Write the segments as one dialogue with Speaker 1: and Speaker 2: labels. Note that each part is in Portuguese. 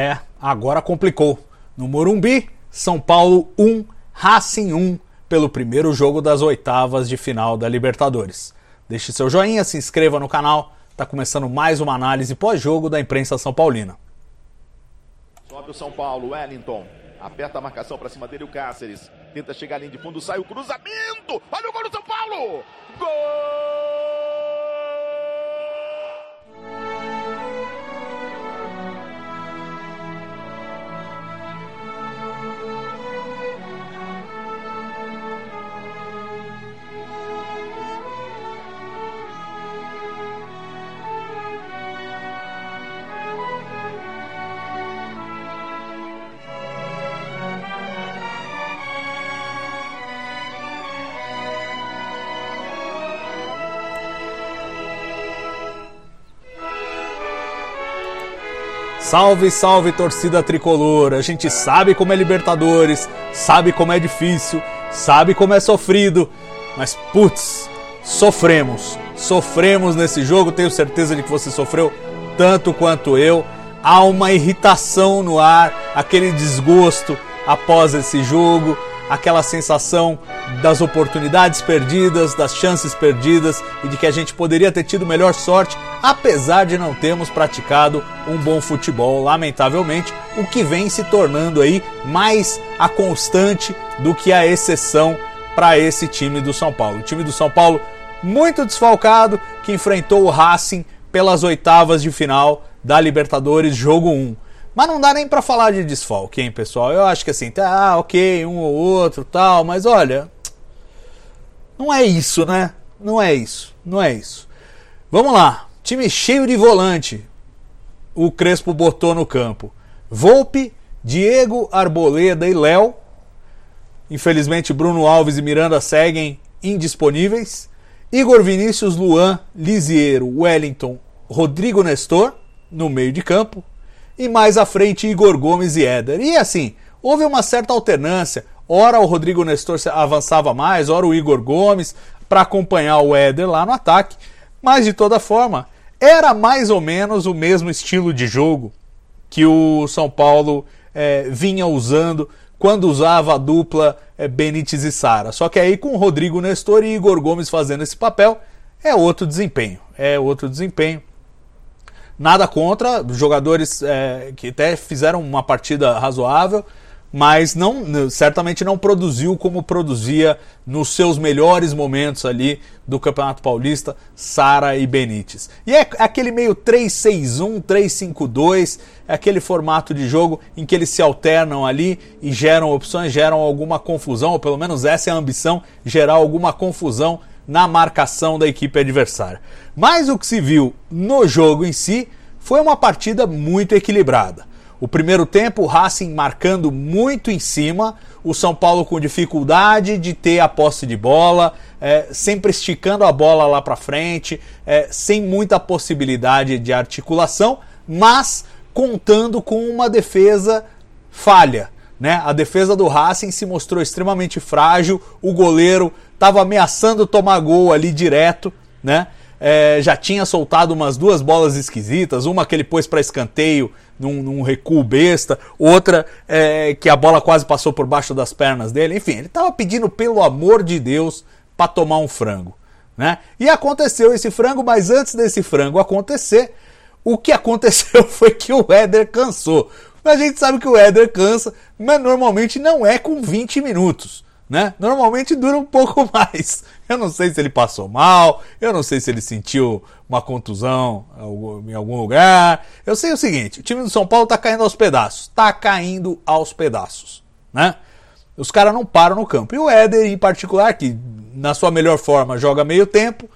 Speaker 1: É, agora complicou. No Morumbi, São Paulo 1, Racing 1, pelo primeiro jogo das oitavas de final da Libertadores. Deixe seu joinha, se inscreva no canal. Tá começando mais uma análise pós-jogo da imprensa São Paulina.
Speaker 2: Sobe o São Paulo, Wellington. Aperta a marcação para cima dele o Cáceres. Tenta chegar ali de fundo, sai o cruzamento. Olha o gol do São Paulo! Gol!
Speaker 1: Salve, salve torcida tricolor! A gente sabe como é Libertadores, sabe como é difícil, sabe como é sofrido, mas putz, sofremos. Sofremos nesse jogo, tenho certeza de que você sofreu tanto quanto eu. Há uma irritação no ar, aquele desgosto após esse jogo, aquela sensação das oportunidades perdidas, das chances perdidas e de que a gente poderia ter tido melhor sorte, apesar de não termos praticado um bom futebol, lamentavelmente, o que vem se tornando aí mais a constante do que a exceção para esse time do São Paulo. O time do São Paulo muito desfalcado que enfrentou o Racing pelas oitavas de final da Libertadores, jogo 1. Mas não dá nem para falar de desfalque, hein, pessoal? Eu acho que assim, tá, ok, um ou outro, tal, mas olha, não é isso, né? Não é isso, não é isso. Vamos lá, time cheio de volante. O Crespo botou no campo. Volpe, Diego, Arboleda e Léo. Infelizmente, Bruno Alves e Miranda seguem indisponíveis. Igor Vinícius, Luan, Lisiero, Wellington, Rodrigo Nestor no meio de campo e mais à frente Igor Gomes e Éder. E assim, houve uma certa alternância. Ora o Rodrigo Nestor avançava mais, ora o Igor Gomes para acompanhar o Éder lá no ataque. Mas de toda forma, era mais ou menos o mesmo estilo de jogo que o São Paulo é, vinha usando quando usava a dupla é, Benítez e Sara. Só que aí com o Rodrigo Nestor e Igor Gomes fazendo esse papel, é outro desempenho. É outro desempenho. Nada contra, jogadores é, que até fizeram uma partida razoável, mas não certamente não produziu como produzia nos seus melhores momentos ali do Campeonato Paulista, Sara e Benítez. E é aquele meio 3-6-1, 3-5-2, é aquele formato de jogo em que eles se alternam ali e geram opções, geram alguma confusão, ou pelo menos essa é a ambição, gerar alguma confusão na marcação da equipe adversária. Mas o que se viu no jogo em si foi uma partida muito equilibrada. O primeiro tempo, o Racing marcando muito em cima, o São Paulo com dificuldade de ter a posse de bola, é, sempre esticando a bola lá para frente, é, sem muita possibilidade de articulação, mas contando com uma defesa falha. Né? A defesa do Racing se mostrou extremamente frágil, o goleiro estava ameaçando tomar gol ali direto, né? É, já tinha soltado umas duas bolas esquisitas, uma que ele pôs para escanteio num, num, recuo besta, outra é, que a bola quase passou por baixo das pernas dele. Enfim, ele estava pedindo pelo amor de Deus para tomar um frango. Né? E aconteceu esse frango, mas antes desse frango acontecer, o que aconteceu foi que o Éder cansou. A gente sabe que o Éder cansa, mas normalmente não é com 20 minutos né? Normalmente dura um pouco mais. Eu não sei se ele passou mal, eu não sei se ele sentiu uma contusão em algum lugar. Eu sei o seguinte: o time do São Paulo tá caindo aos pedaços. Tá caindo aos pedaços, né? Os caras não param no campo. E o Éder, em particular, que na sua melhor forma joga meio tempo,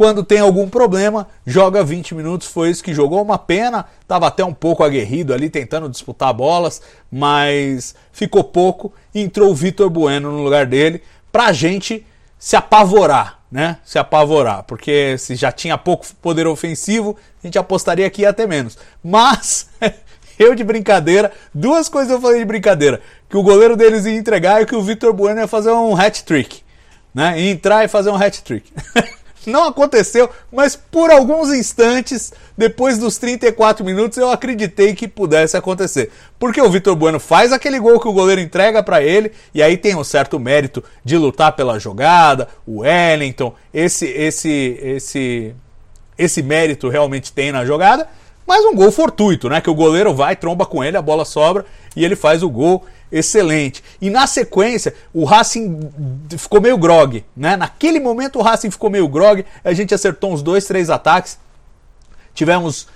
Speaker 1: quando tem algum problema, joga 20 minutos. Foi isso que jogou. Uma pena, estava até um pouco aguerrido ali, tentando disputar bolas, mas ficou pouco. Entrou o Vitor Bueno no lugar dele, pra gente se apavorar, né? Se apavorar, porque se já tinha pouco poder ofensivo, a gente apostaria que ia ter menos. Mas. eu de brincadeira, duas coisas eu falei de brincadeira: que o goleiro deles ia entregar e que o Vitor Bueno ia fazer um hat trick, né? Ia entrar e fazer um hat trick. Não aconteceu, mas por alguns instantes, depois dos 34 minutos, eu acreditei que pudesse acontecer. Porque o Vitor Bueno faz aquele gol que o goleiro entrega para ele, e aí tem um certo mérito de lutar pela jogada, o Wellington, esse esse esse esse mérito realmente tem na jogada, mas um gol fortuito, né? Que o goleiro vai, tromba com ele, a bola sobra e ele faz o gol excelente. E na sequência, o Racing ficou meio grog, né? Naquele momento o Racing ficou meio grog, a gente acertou uns dois, três ataques. Tivemos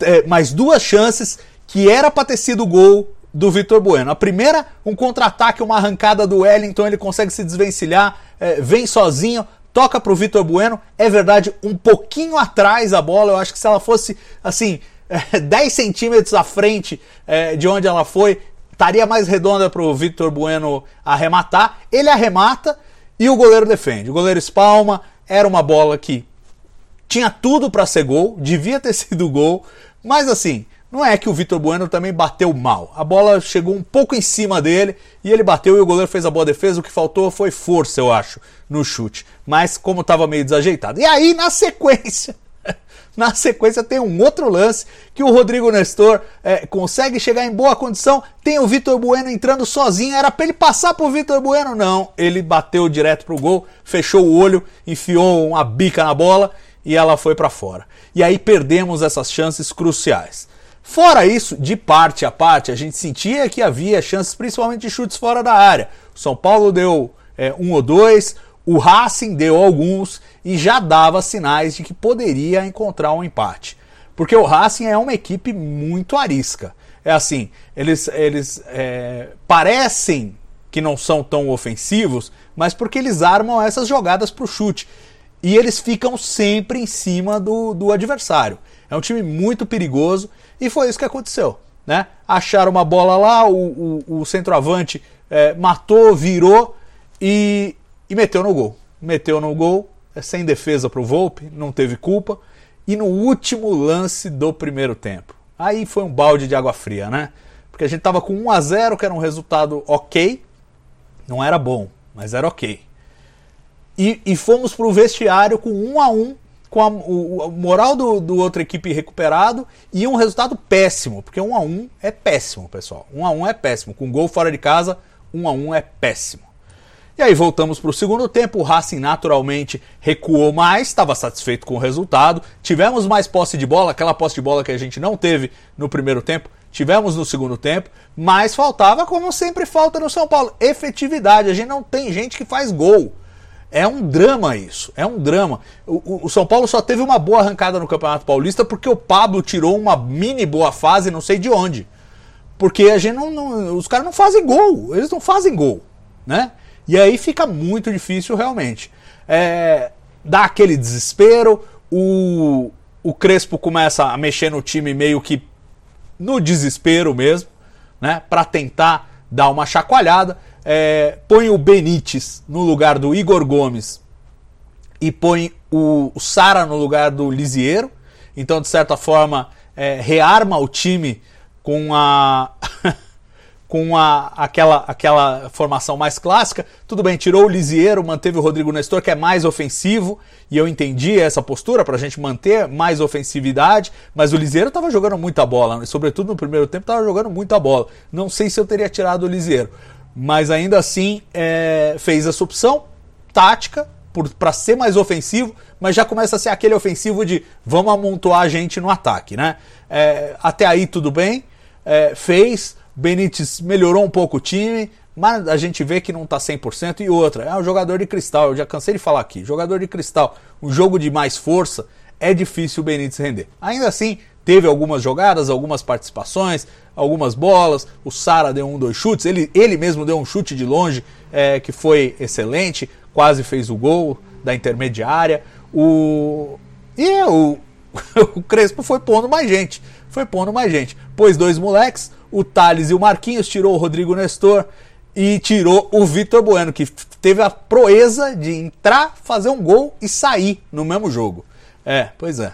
Speaker 1: é, mais duas chances que era para ter sido gol do Vitor Bueno. A primeira, um contra-ataque, uma arrancada do Wellington, ele consegue se desvencilhar, é, vem sozinho, toca para o Vitor Bueno. É verdade, um pouquinho atrás a bola, eu acho que se ela fosse assim, é, 10 centímetros à frente é, de onde ela foi, estaria mais redonda para o Victor Bueno arrematar. Ele arremata e o goleiro defende. O goleiro espalma, era uma bola que tinha tudo para ser gol, devia ter sido gol, mas assim, não é que o Vitor Bueno também bateu mal. A bola chegou um pouco em cima dele e ele bateu e o goleiro fez a boa defesa. O que faltou foi força, eu acho, no chute. Mas como estava meio desajeitado. E aí, na sequência, na sequência tem um outro lance que o Rodrigo Nestor é, consegue chegar em boa condição. Tem o Vitor Bueno entrando sozinho. Era para ele passar pro Vitor Bueno? Não. Ele bateu direto pro gol, fechou o olho, enfiou uma bica na bola e ela foi para fora. E aí perdemos essas chances cruciais. Fora isso, de parte a parte, a gente sentia que havia chances, principalmente de chutes fora da área. O São Paulo deu é, um ou dois, o Racing deu alguns e já dava sinais de que poderia encontrar um empate. Porque o Racing é uma equipe muito arisca. É assim, eles, eles é, parecem que não são tão ofensivos, mas porque eles armam essas jogadas para o chute. E eles ficam sempre em cima do, do adversário. É um time muito perigoso e foi isso que aconteceu. Né? Acharam uma bola lá, o, o, o centroavante é, matou, virou e e meteu no gol. Meteu no gol, é sem defesa para o Volpe, não teve culpa. E no último lance do primeiro tempo. Aí foi um balde de água fria, né? Porque a gente tava com 1 a 0 que era um resultado ok. Não era bom, mas era ok. E, e fomos para o vestiário com 1 a 1 com a, o, moral do, do outra equipe recuperado e um resultado péssimo, porque 1 a 1 é péssimo, pessoal. 1 a 1 é péssimo. Com gol fora de casa, 1 a 1 é péssimo. E aí voltamos para o segundo tempo, o Racing naturalmente recuou mais, estava satisfeito com o resultado. Tivemos mais posse de bola, aquela posse de bola que a gente não teve no primeiro tempo, tivemos no segundo tempo, mas faltava, como sempre falta no São Paulo, efetividade. A gente não tem gente que faz gol. É um drama isso, é um drama. O, o, São Paulo só teve uma boa arrancada no Campeonato Paulista porque o Pablo tirou uma mini boa fase, não sei de onde. Porque a gente não, não os caras não fazem gol, eles não fazem gol, né? E aí fica muito difícil realmente. É, dá aquele desespero, o, o Crespo começa a mexer no time meio que no desespero mesmo, né? Para tentar dar uma chacoalhada. É, põe o Benítez no lugar do Igor Gomes e põe o, o Sara no lugar do Lisiero. Então, de certa forma, é, rearma o time com a com a, aquela, aquela formação mais clássica. Tudo bem, tirou o Lisiero, manteve o Rodrigo Nestor, que é mais ofensivo, e eu entendi essa postura para a gente manter mais ofensividade, mas o Lisiero estava jogando muita bola, sobretudo no primeiro tempo estava jogando muita bola. Não sei se eu teria tirado o Lisiero, mas ainda assim é, fez essa opção tática para ser mais ofensivo, mas já começa a ser aquele ofensivo de vamos amontoar a gente no ataque, né? É, até aí tudo bem, é, fez Benítez melhorou um pouco o time, mas a gente vê que não está 100%. E outra, é um jogador de cristal, eu já cansei de falar aqui. Jogador de cristal, um jogo de mais força, é difícil o Benítez render. Ainda assim, teve algumas jogadas, algumas participações, algumas bolas. O Sara deu um, dois chutes. Ele, ele mesmo deu um chute de longe é, que foi excelente, quase fez o gol da intermediária. O. E o, o Crespo foi pondo mais gente. Foi pondo mais gente. Pôs dois moleques o Thales e o Marquinhos, tirou o Rodrigo Nestor e tirou o Vitor Bueno, que teve a proeza de entrar, fazer um gol e sair no mesmo jogo. É, pois é.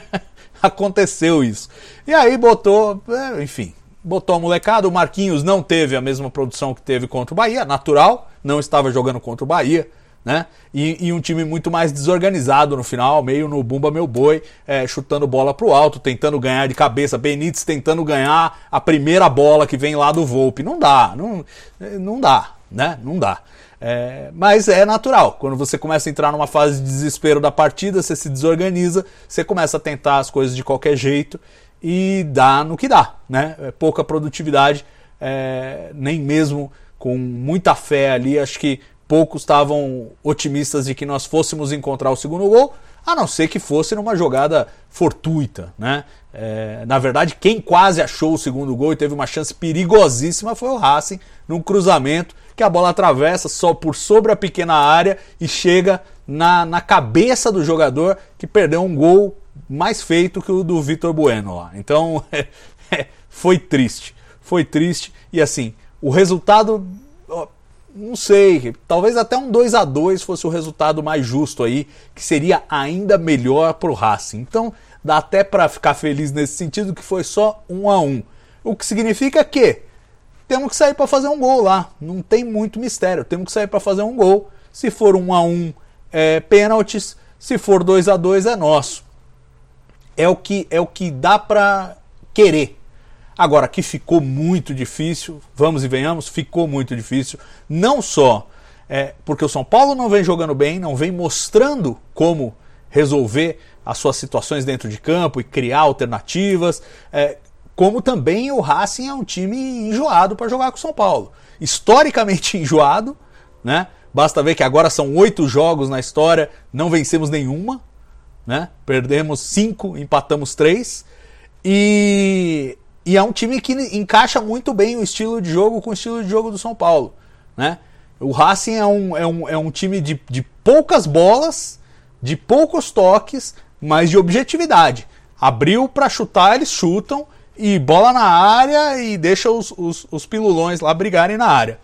Speaker 1: Aconteceu isso. E aí botou, é, enfim, botou a molecada. O Marquinhos não teve a mesma produção que teve contra o Bahia, natural, não estava jogando contra o Bahia. Né? E, e, um time muito mais desorganizado no final, meio no bumba meu boi, é, chutando bola pro alto, tentando ganhar de cabeça. Benítez tentando ganhar a primeira bola que vem lá do Volpe. Não dá, não, não dá, né? Não dá. É, mas é natural. Quando você começa a entrar numa fase de desespero da partida, você se desorganiza, você começa a tentar as coisas de qualquer jeito e dá no que dá, né? É pouca produtividade, é, nem mesmo com muita fé ali. Acho que poucos estavam otimistas de que nós fôssemos encontrar o segundo gol, a não ser que fosse numa jogada fortuita, né? É, na verdade, quem quase achou o segundo gol e teve uma chance perigosíssima foi o Racing, num cruzamento que a bola atravessa só por sobre a pequena área e chega na, na cabeça do jogador que perdeu um gol mais feito que o do Vitor Bueno lá. Então, é, foi triste. Foi triste. E assim, o resultado não sei, talvez até um 2 a 2 fosse o resultado mais justo aí, que seria ainda melhor para o Racing. Então, dá até para ficar feliz nesse sentido que foi só 1 a 1. O que significa que temos que sair para fazer um gol lá. Não tem muito mistério. Temos que sair para fazer um gol. Se for 1 a 1 é pênaltis, se for 2 a 2 é nosso. É o que é o que dá para querer. Agora, que ficou muito difícil, vamos e venhamos, ficou muito difícil. Não só é, porque o São Paulo não vem jogando bem, não vem mostrando como resolver as suas situações dentro de campo e criar alternativas, é, como também o Racing é um time enjoado para jogar com o São Paulo. Historicamente enjoado, né? Basta ver que agora são oito jogos na história, não vencemos nenhuma, né? Perdemos cinco, empatamos três. E e é um time que encaixa muito bem o estilo de jogo com o estilo de jogo do São Paulo. Né? O Racing é um, é um, é um time de, de poucas bolas, de poucos toques, mas de objetividade. Abriu para chutar, eles chutam, e bola na área e deixa os, os, os pilulões lá brigarem na área.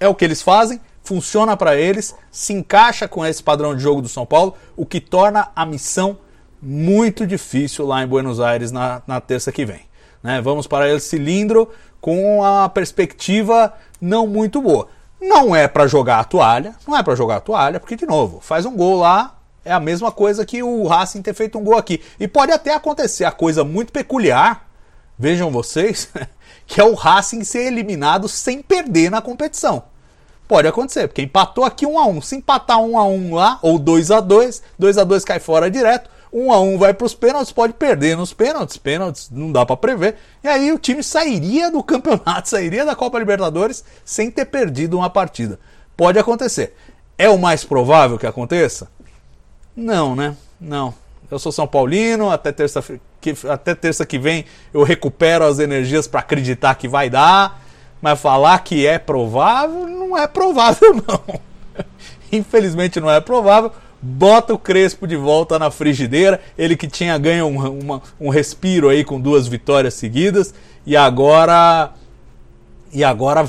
Speaker 1: É o que eles fazem, funciona para eles, se encaixa com esse padrão de jogo do São Paulo, o que torna a missão muito difícil lá em Buenos Aires na, na terça que vem. Né? Vamos para El Cilindro com uma perspectiva não muito boa. Não é para jogar a toalha, não é para jogar a toalha, porque de novo, faz um gol lá, é a mesma coisa que o Racing ter feito um gol aqui. E pode até acontecer a coisa muito peculiar, vejam vocês, que é o Racing ser eliminado sem perder na competição. Pode acontecer, porque empatou aqui 1 a 1. Se empatar 1 a 1 lá ou 2 a 2, 2 a 2 cai fora direto um a um vai para os pênaltis, pode perder nos pênaltis, pênaltis não dá para prever. E aí o time sairia do campeonato, sairia da Copa Libertadores sem ter perdido uma partida. Pode acontecer. É o mais provável que aconteça? Não, né? Não. Eu sou São Paulino, até terça que, até terça que vem eu recupero as energias para acreditar que vai dar, mas falar que é provável, não é provável não. Infelizmente não é provável bota o Crespo de volta na frigideira, ele que tinha ganho um, uma, um respiro aí com duas vitórias seguidas e agora e agora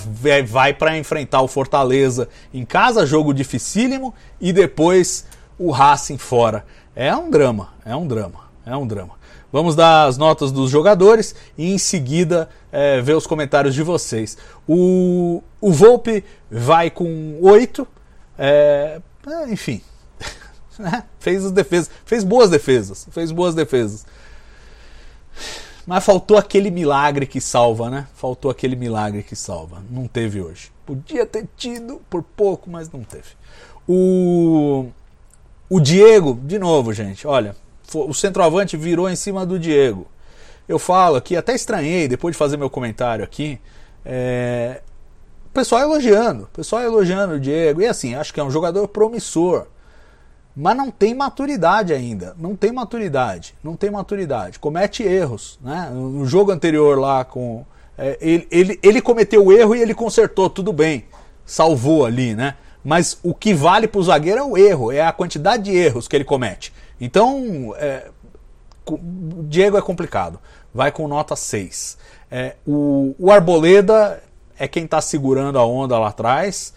Speaker 1: vai para enfrentar o Fortaleza em casa, jogo dificílimo e depois o Racing fora. É um drama, é um drama, é um drama. Vamos dar as notas dos jogadores e em seguida é, ver os comentários de vocês. O, o Volpe vai com 8. É, enfim, né? Fez as defesas, fez boas defesas, fez boas defesas. Mas faltou aquele milagre que salva, né? Faltou aquele milagre que salva. Não teve hoje. Podia ter tido por pouco, mas não teve. O o Diego, de novo, gente, olha, o centroavante virou em cima do Diego. Eu falo aqui, até estranhei depois de fazer meu comentário aqui. É, o pessoal elogiando, o pessoal elogiando o Diego. E assim, acho que é um jogador promissor mas não tem maturidade ainda. Não tem maturidade. Não tem maturidade. Comete erros. Né? No jogo anterior lá com. É, ele, ele, ele cometeu o erro e ele consertou, tudo bem. Salvou ali, né? Mas o que vale para o zagueiro é o erro, é a quantidade de erros que ele comete. Então, é, Diego é complicado. Vai com nota 6. É, o, o Arboleda é quem está segurando a onda lá atrás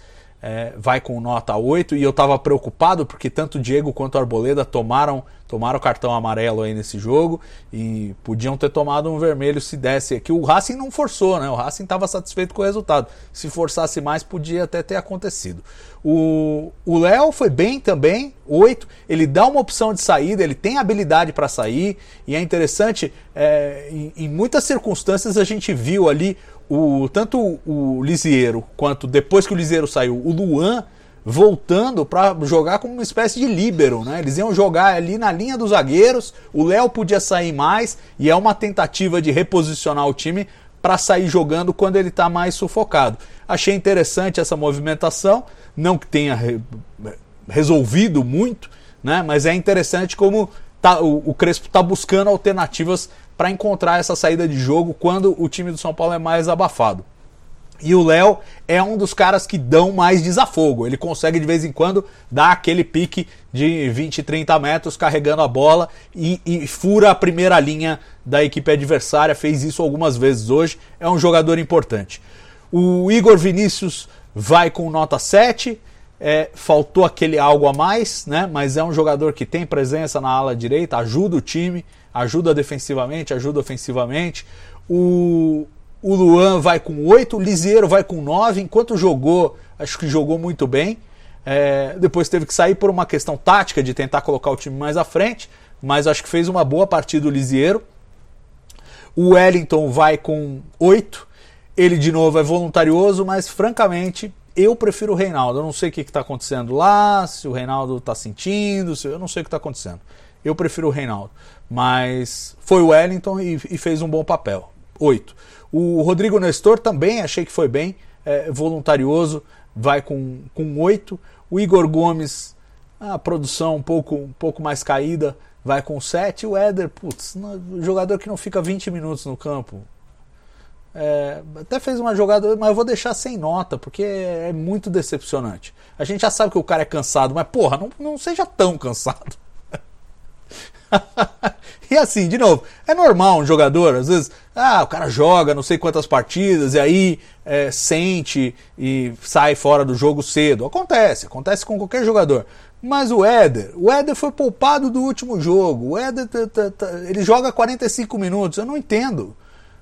Speaker 1: é, vai com nota 8 e eu estava preocupado porque tanto Diego quanto Arboleda tomaram tomaram cartão amarelo aí nesse jogo e podiam ter tomado um vermelho se desse aqui. O Racing não forçou, né? O Racing estava satisfeito com o resultado. Se forçasse mais, podia até ter acontecido. O Léo foi bem também, 8. Ele dá uma opção de saída, ele tem habilidade para sair, e é interessante, é, em, em muitas circunstâncias a gente viu ali o tanto o Lisieiro quanto depois que o Lisieiro saiu, o Luan voltando para jogar como uma espécie de líbero, né? Eles iam jogar ali na linha dos zagueiros, o Léo podia sair mais e é uma tentativa de reposicionar o time para sair jogando quando ele está mais sufocado. Achei interessante essa movimentação, não que tenha re resolvido muito, né? Mas é interessante como tá, o, o Crespo está buscando alternativas para encontrar essa saída de jogo quando o time do São Paulo é mais abafado. E o Léo é um dos caras que dão mais desafogo. Ele consegue de vez em quando dar aquele pique de 20, 30 metros carregando a bola e, e, fura a primeira linha da equipe adversária. Fez isso algumas vezes hoje. É um jogador importante. O Igor Vinícius vai com nota 7. É, faltou aquele algo a mais, né? Mas é um jogador que tem presença na ala direita, ajuda o time, ajuda defensivamente, ajuda ofensivamente. O, o Luan vai com 8, o Liseiro vai com 9, enquanto jogou, acho que jogou muito bem. É, depois teve que sair por uma questão tática de tentar colocar o time mais à frente, mas acho que fez uma boa partida o Lisieiro. O Wellington vai com 8. Ele de novo é voluntarioso, mas francamente eu prefiro o Reinaldo. Eu não sei o que está acontecendo lá, se o Reinaldo está sentindo, se... eu não sei o que está acontecendo. Eu prefiro o Reinaldo. Mas foi o Wellington e, e fez um bom papel. 8. O Rodrigo Nestor também achei que foi bem, é, voluntarioso, vai com, com 8. O Igor Gomes, a produção um pouco, um pouco mais caída, vai com 7. O Éder, putz, jogador que não fica 20 minutos no campo. É, até fez uma jogada, mas eu vou deixar sem nota, porque é muito decepcionante. A gente já sabe que o cara é cansado, mas porra, não, não seja tão cansado. e assim, de novo, é normal um jogador, às vezes, ah, o cara joga não sei quantas partidas e aí é, sente e sai fora do jogo cedo. Acontece, acontece com qualquer jogador. Mas o Éder, o Éder foi poupado do último jogo. O Éder, ele joga 45 minutos, eu não entendo.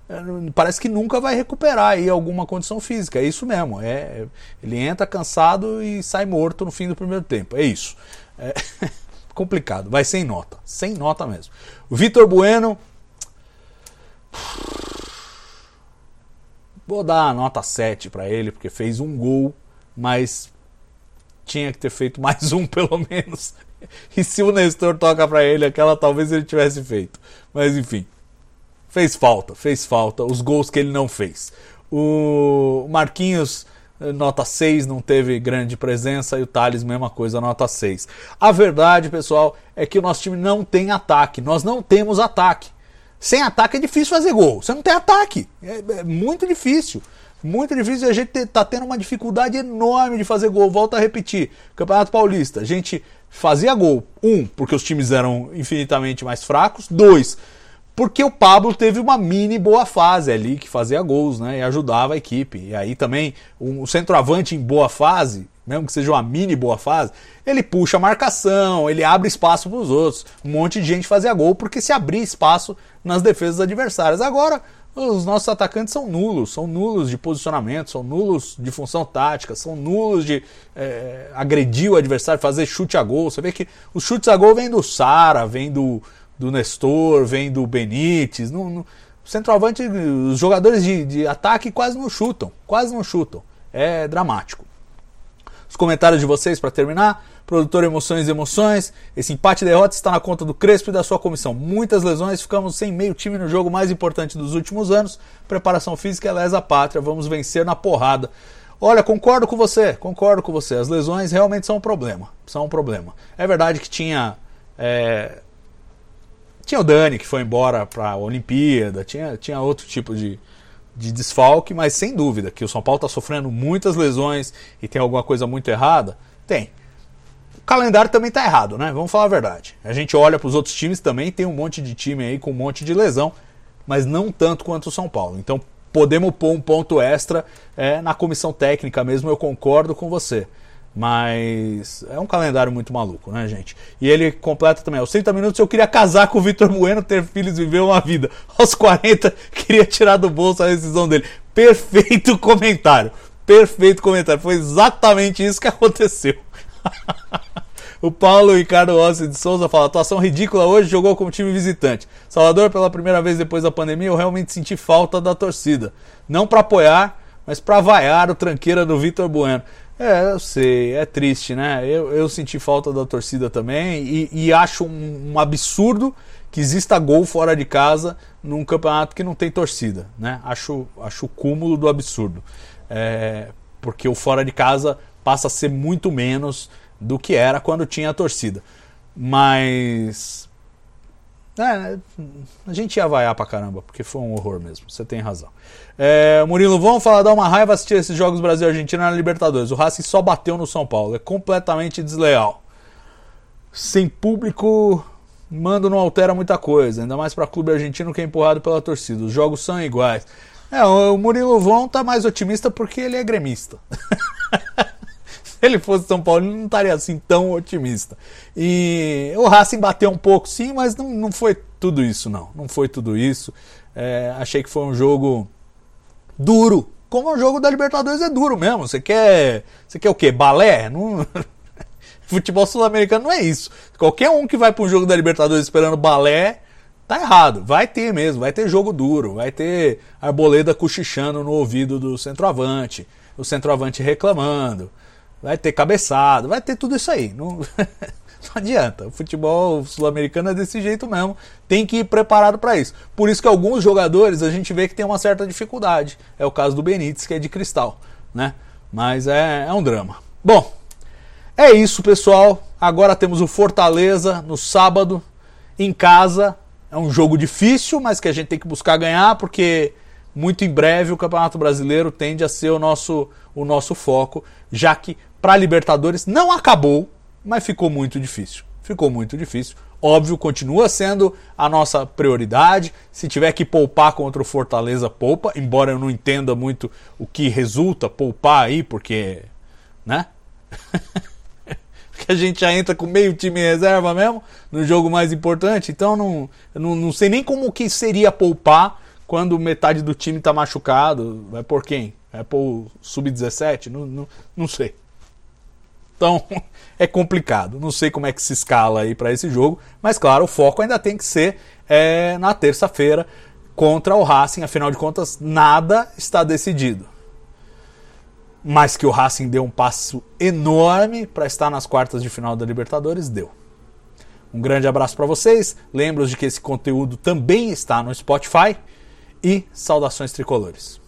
Speaker 1: É, parece que nunca vai recuperar aí alguma condição física. É isso mesmo. É, ele entra cansado e sai morto no fim do primeiro tempo. É isso. É. complicado. Vai sem nota. Sem nota mesmo. O Vitor Bueno. Vou dar a nota 7 para ele, porque fez um gol, mas tinha que ter feito mais um pelo menos. E se o Nestor toca para ele, aquela talvez ele tivesse feito. Mas enfim, fez falta, fez falta os gols que ele não fez. O Marquinhos nota 6, não teve grande presença, e o Thales, mesma coisa, nota 6. A verdade, pessoal, é que o nosso time não tem ataque. Nós não temos ataque. Sem ataque é difícil fazer gol. Você não tem ataque. É, é muito difícil. Muito difícil. A gente está tendo uma dificuldade enorme de fazer gol. Volto a repetir. Campeonato Paulista. A gente fazia gol. Um, porque os times eram infinitamente mais fracos. Dois, porque o Pablo teve uma mini boa fase ali, que fazia gols, né? E ajudava a equipe. E aí também, o centroavante em boa fase, mesmo que seja uma mini boa fase, ele puxa a marcação, ele abre espaço para os outros. Um monte de gente fazia gol porque se abria espaço nas defesas adversárias. Agora, os nossos atacantes são nulos, são nulos de posicionamento, são nulos de função tática, são nulos de é, agredir o adversário, fazer chute a gol. Você vê que os chutes a gol vêm do Sara, vem do do Nestor, vem do Benítez. No, no, centroavante, os jogadores de, de ataque quase não chutam, quase não chutam. É dramático. Os comentários de vocês para terminar. Produtor Emoções e Emoções. Esse empate e derrota está na conta do Crespo e da sua comissão. Muitas lesões, ficamos sem meio time no jogo mais importante dos últimos anos. Preparação física é lesa pátria. Vamos vencer na porrada. Olha, concordo com você, concordo com você. As lesões realmente são um problema. São um problema. É verdade que tinha é, tinha o Dani, que foi embora para a Olimpíada, tinha, tinha outro tipo de, de desfalque, mas sem dúvida que o São Paulo está sofrendo muitas lesões e tem alguma coisa muito errada? Tem. O calendário também está errado, né? Vamos falar a verdade. A gente olha para os outros times também, tem um monte de time aí com um monte de lesão, mas não tanto quanto o São Paulo. Então podemos pôr um ponto extra é, na comissão técnica mesmo, eu concordo com você. Mas é um calendário muito maluco, né, gente? E ele completa também. Aos 30 minutos eu queria casar com o Vitor Bueno, ter filhos viver uma vida. Aos 40, queria tirar do bolso a decisão dele. Perfeito comentário. Perfeito comentário. Foi exatamente isso que aconteceu. o Paulo Ricardo Rossi de Souza fala: atuação ridícula hoje, jogou como time visitante. Salvador, pela primeira vez depois da pandemia, eu realmente senti falta da torcida. Não para apoiar, mas para vaiar o tranqueira do Vitor Bueno. É, eu sei, é triste, né? Eu, eu senti falta da torcida também e, e acho um, um, absurdo que exista gol fora de casa num campeonato que não tem torcida, né? Acho, acho o cúmulo do absurdo. É, porque o fora de casa passa a ser muito menos do que era quando tinha a torcida. Mas. É, a gente ia vaiar pra caramba, porque foi um horror mesmo, você tem razão. É, Murilo, vamos falar, dar uma raiva assistir esses jogos Brasil e Argentina na Libertadores. O Racing só bateu no São Paulo, é completamente desleal. Sem público, mando não altera muita coisa, ainda mais para clube argentino que é empurrado pela torcida. Os jogos são iguais. É, o Murilo Von tá mais otimista porque ele é gremista. Ele fosse São Paulo, ele não estaria assim tão otimista. E o Racing bateu um pouco, sim, mas não, não foi tudo isso, não. Não foi tudo isso. É, achei que foi um jogo duro. Como o jogo da Libertadores é duro mesmo. Você quer. Você quer o quê? Balé? Não... Futebol sul-americano não é isso. Qualquer um que vai para um jogo da Libertadores esperando balé, tá errado. Vai ter mesmo, vai ter jogo duro, vai ter arboleda cochichando no ouvido do centroavante, o centroavante reclamando, vai ter cabeçado, vai ter tudo isso aí. Não... Não adianta. O futebol sul-americano é desse jeito mesmo. Tem que ir preparado para isso. Por isso que alguns jogadores a gente vê que tem uma certa dificuldade. É o caso do Benítez, que é de cristal, né? Mas é, é um drama. Bom, é isso, pessoal. Agora temos o Fortaleza no sábado, em casa. É um jogo difícil, mas que a gente tem que buscar ganhar, porque muito em breve o Campeonato Brasileiro tende a ser o nosso, o nosso foco, já que para Libertadores não acabou, mas ficou muito difícil. Ficou muito difícil. Óbvio, continua sendo a nossa prioridade. Se tiver que poupar contra o Fortaleza, poupa, embora eu não entenda muito o que resulta poupar aí, porque. né? que a gente já entra com meio time reserva mesmo, no jogo mais importante. Então não, não, não sei nem como que seria poupar quando metade do time está machucado. Vai por quem? Vai por o Sub-17? Não, não, não sei. Então é complicado. Não sei como é que se escala aí para esse jogo, mas claro, o foco ainda tem que ser é, na terça-feira contra o Racing. Afinal de contas, nada está decidido. Mas que o Racing deu um passo enorme para estar nas quartas de final da Libertadores, deu. Um grande abraço para vocês. Lembro de que esse conteúdo também está no Spotify e saudações tricolores.